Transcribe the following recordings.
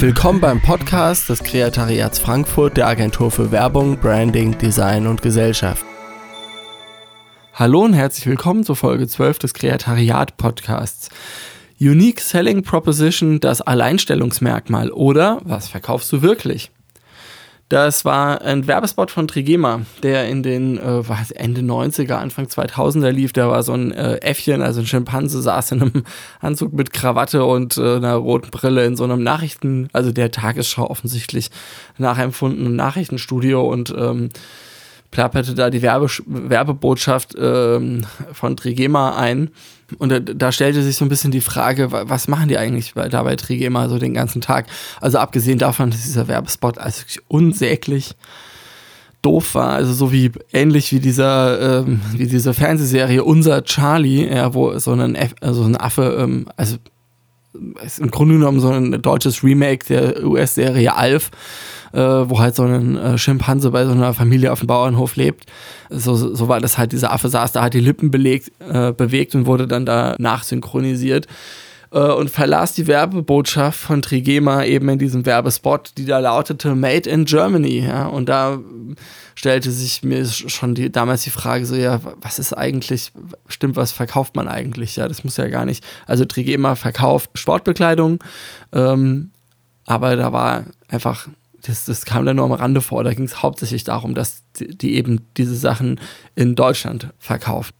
Willkommen beim Podcast des Kreatariats Frankfurt der Agentur für Werbung, Branding, Design und Gesellschaft. Hallo und herzlich willkommen zur Folge 12 des Kreatariat Podcasts. Unique Selling Proposition, das Alleinstellungsmerkmal oder was verkaufst du wirklich? Das war ein Werbespot von Trigema, der in den äh, Ende 90er, Anfang 2000er lief. Da war so ein äh, Äffchen, also ein Schimpanse, saß in einem Anzug mit Krawatte und äh, einer roten Brille in so einem Nachrichten, also der Tagesschau offensichtlich nachempfundenen Nachrichtenstudio und ähm, plapperte da die Werbe Werbebotschaft ähm, von Trigema ein. Und da, da, stellte sich so ein bisschen die Frage, was machen die eigentlich bei, da bei Trigema so den ganzen Tag? Also abgesehen davon, dass dieser Werbespot also unsäglich doof war, also so wie ähnlich wie dieser ähm, wie diese Fernsehserie Unser Charlie, ja, wo so ein, also ein Affe, ähm, also ist im Grunde genommen so ein deutsches Remake der US-Serie Alf, äh, wo halt so ein äh, Schimpanse bei so einer Familie auf dem Bauernhof lebt. So, so war das halt, dieser Affe saß da, hat die Lippen belegt, äh, bewegt und wurde dann da nachsynchronisiert äh, und verlas die Werbebotschaft von Trigema eben in diesem Werbespot, die da lautete Made in Germany. Ja? Und da stellte sich mir schon die, damals die Frage so, ja, was ist eigentlich, stimmt, was verkauft man eigentlich? Ja, das muss ja gar nicht. Also Trigema verkauft Sportbekleidung, ähm, aber da war einfach das, das kam dann nur am Rande vor. Da ging es hauptsächlich darum, dass die, die, eben diese Sachen in Deutschland verkaufen.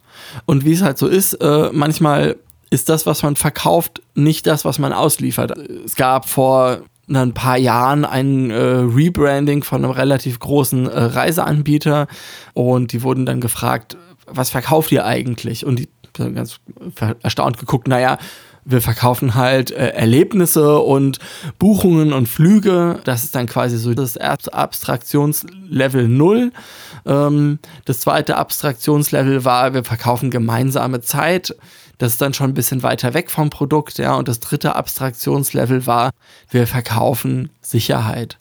Und wie es halt so ist, äh, manchmal ist das, was man verkauft, nicht das, was man ausliefert. Es gab vor ein paar Jahren ein äh, Rebranding von einem relativ großen äh, Reiseanbieter und die wurden dann gefragt, was verkauft ihr eigentlich? Und die haben ganz erstaunt geguckt, naja, wir verkaufen halt äh, Erlebnisse und Buchungen und Flüge. Das ist dann quasi so das erste Abstraktionslevel 0. Ähm, das zweite Abstraktionslevel war, wir verkaufen gemeinsame Zeit. Das ist dann schon ein bisschen weiter weg vom Produkt, ja. Und das dritte Abstraktionslevel war, wir verkaufen Sicherheit.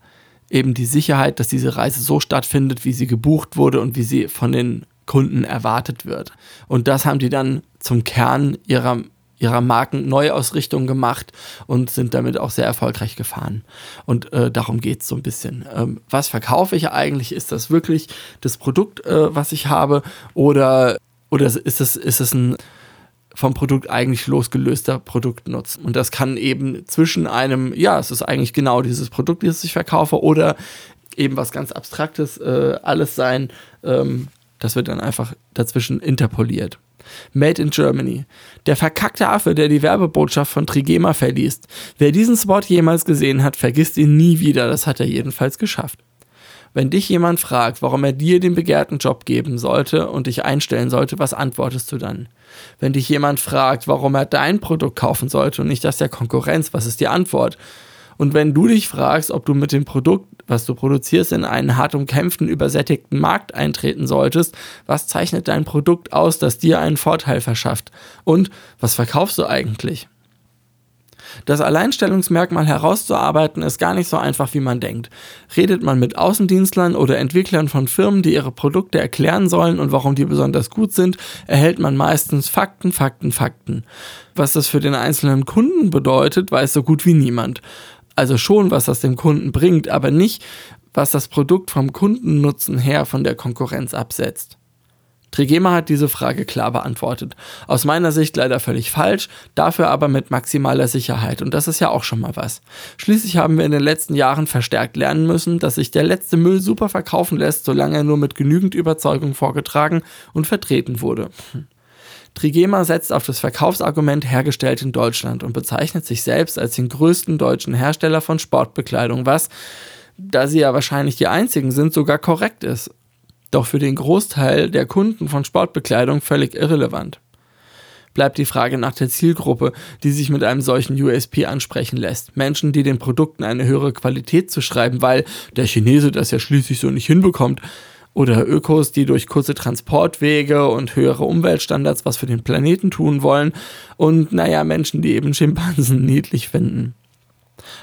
Eben die Sicherheit, dass diese Reise so stattfindet, wie sie gebucht wurde und wie sie von den Kunden erwartet wird. Und das haben die dann zum Kern ihrer ihrer Markenneuausrichtung gemacht und sind damit auch sehr erfolgreich gefahren. Und äh, darum geht es so ein bisschen. Ähm, was verkaufe ich eigentlich? Ist das wirklich das Produkt, äh, was ich habe? Oder, oder ist es, ist ein vom Produkt eigentlich losgelöster Produktnutzen. Und das kann eben zwischen einem, ja, es ist eigentlich genau dieses Produkt, das ich verkaufe, oder eben was ganz Abstraktes äh, alles sein. Ähm, das wird dann einfach dazwischen interpoliert. Made in Germany. Der verkackte Affe, der die Werbebotschaft von Trigema verliest. Wer diesen Spot jemals gesehen hat, vergisst ihn nie wieder. Das hat er jedenfalls geschafft. Wenn dich jemand fragt, warum er dir den begehrten Job geben sollte und dich einstellen sollte, was antwortest du dann? Wenn dich jemand fragt, warum er dein Produkt kaufen sollte und nicht das der Konkurrenz, was ist die Antwort? Und wenn du dich fragst, ob du mit dem Produkt, was du produzierst, in einen hart umkämpften, übersättigten Markt eintreten solltest, was zeichnet dein Produkt aus, das dir einen Vorteil verschafft? Und was verkaufst du eigentlich? Das Alleinstellungsmerkmal herauszuarbeiten ist gar nicht so einfach, wie man denkt. Redet man mit Außendienstlern oder Entwicklern von Firmen, die ihre Produkte erklären sollen und warum die besonders gut sind, erhält man meistens Fakten, Fakten, Fakten. Was das für den einzelnen Kunden bedeutet, weiß so gut wie niemand. Also schon, was das dem Kunden bringt, aber nicht, was das Produkt vom Kundennutzen her von der Konkurrenz absetzt. Trigema hat diese Frage klar beantwortet. Aus meiner Sicht leider völlig falsch, dafür aber mit maximaler Sicherheit. Und das ist ja auch schon mal was. Schließlich haben wir in den letzten Jahren verstärkt lernen müssen, dass sich der letzte Müll super verkaufen lässt, solange er nur mit genügend Überzeugung vorgetragen und vertreten wurde. Hm. Trigema setzt auf das Verkaufsargument hergestellt in Deutschland und bezeichnet sich selbst als den größten deutschen Hersteller von Sportbekleidung, was, da sie ja wahrscheinlich die einzigen sind, sogar korrekt ist. Doch für den Großteil der Kunden von Sportbekleidung völlig irrelevant. Bleibt die Frage nach der Zielgruppe, die sich mit einem solchen USP ansprechen lässt. Menschen, die den Produkten eine höhere Qualität zu schreiben, weil der Chinese das ja schließlich so nicht hinbekommt, oder Ökos, die durch kurze Transportwege und höhere Umweltstandards was für den Planeten tun wollen und naja, Menschen, die eben Schimpansen niedlich finden.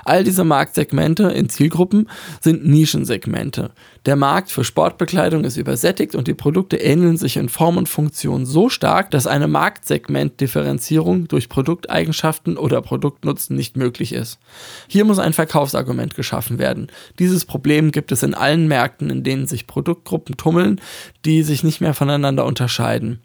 All diese Marktsegmente in Zielgruppen sind Nischensegmente. Der Markt für Sportbekleidung ist übersättigt und die Produkte ähneln sich in Form und Funktion so stark, dass eine Marktsegmentdifferenzierung durch Produkteigenschaften oder Produktnutzen nicht möglich ist. Hier muss ein Verkaufsargument geschaffen werden. Dieses Problem gibt es in allen Märkten, in denen sich Produktgruppen tummeln, die sich nicht mehr voneinander unterscheiden.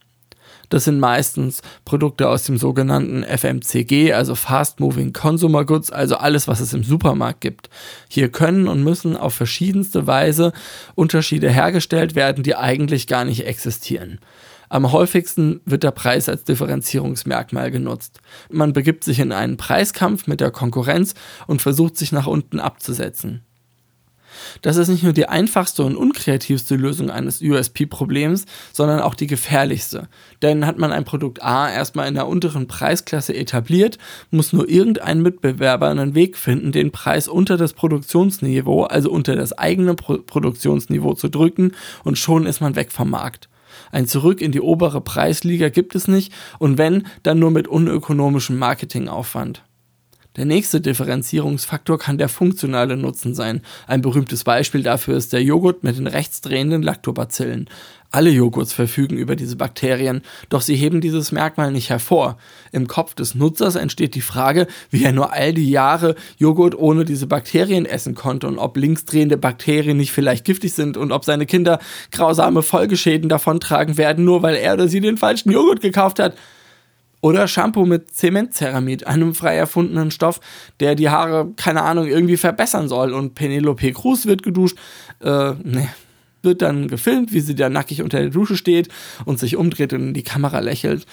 Das sind meistens Produkte aus dem sogenannten FMCG, also Fast Moving Consumer Goods, also alles, was es im Supermarkt gibt. Hier können und müssen auf verschiedenste Weise Unterschiede hergestellt werden, die eigentlich gar nicht existieren. Am häufigsten wird der Preis als Differenzierungsmerkmal genutzt. Man begibt sich in einen Preiskampf mit der Konkurrenz und versucht sich nach unten abzusetzen. Das ist nicht nur die einfachste und unkreativste Lösung eines USP-Problems, sondern auch die gefährlichste. Denn hat man ein Produkt A erstmal in der unteren Preisklasse etabliert, muss nur irgendein Mitbewerber einen Weg finden, den Preis unter das Produktionsniveau, also unter das eigene Pro Produktionsniveau zu drücken und schon ist man weg vom Markt. Ein Zurück in die obere Preisliga gibt es nicht und wenn, dann nur mit unökonomischem Marketingaufwand. Der nächste Differenzierungsfaktor kann der funktionale Nutzen sein. Ein berühmtes Beispiel dafür ist der Joghurt mit den rechtsdrehenden Lactobacillen. Alle Joghurts verfügen über diese Bakterien, doch sie heben dieses Merkmal nicht hervor. Im Kopf des Nutzers entsteht die Frage, wie er nur all die Jahre Joghurt ohne diese Bakterien essen konnte und ob linksdrehende Bakterien nicht vielleicht giftig sind und ob seine Kinder grausame Folgeschäden davontragen werden, nur weil er oder sie den falschen Joghurt gekauft hat. Oder Shampoo mit Zementceramid, einem frei erfundenen Stoff, der die Haare, keine Ahnung, irgendwie verbessern soll. Und Penelope Cruz wird geduscht. Äh, ne. Wird dann gefilmt, wie sie da nackig unter der Dusche steht und sich umdreht und in die Kamera lächelt.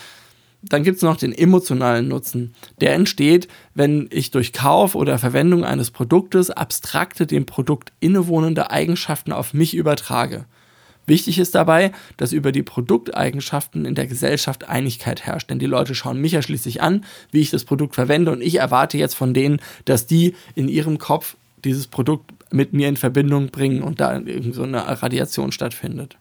Dann gibt es noch den emotionalen Nutzen. Der entsteht, wenn ich durch Kauf oder Verwendung eines Produktes abstrakte dem Produkt innewohnende Eigenschaften auf mich übertrage. Wichtig ist dabei, dass über die Produkteigenschaften in der Gesellschaft Einigkeit herrscht, denn die Leute schauen mich ja schließlich an, wie ich das Produkt verwende und ich erwarte jetzt von denen, dass die in ihrem Kopf dieses Produkt mit mir in Verbindung bringen und da irgend so eine Radiation stattfindet.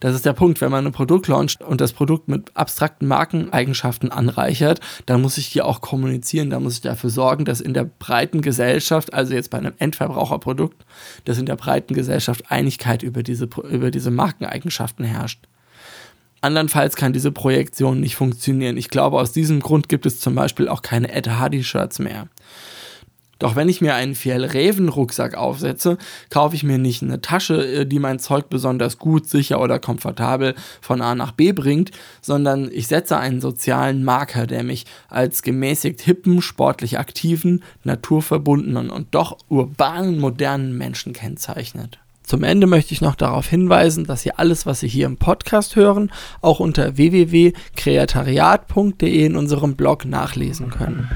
Das ist der Punkt, wenn man ein Produkt launcht und das Produkt mit abstrakten Markeneigenschaften anreichert, dann muss ich hier auch kommunizieren, da muss ich dafür sorgen, dass in der breiten Gesellschaft, also jetzt bei einem Endverbraucherprodukt, dass in der breiten Gesellschaft Einigkeit über diese, über diese Markeneigenschaften herrscht. Andernfalls kann diese Projektion nicht funktionieren. Ich glaube, aus diesem Grund gibt es zum Beispiel auch keine Ed Hardy-Shirts mehr. Doch wenn ich mir einen Fjell-Reven-Rucksack aufsetze, kaufe ich mir nicht eine Tasche, äh, die mein Zeug besonders gut, sicher oder komfortabel von A nach B bringt, sondern ich setze einen sozialen Marker, der mich als gemäßigt hippen, sportlich aktiven, naturverbundenen und doch urbanen, modernen Menschen kennzeichnet. Zum Ende möchte ich noch darauf hinweisen, dass Sie alles, was Sie hier im Podcast hören, auch unter www.kreatariat.de in unserem Blog nachlesen können.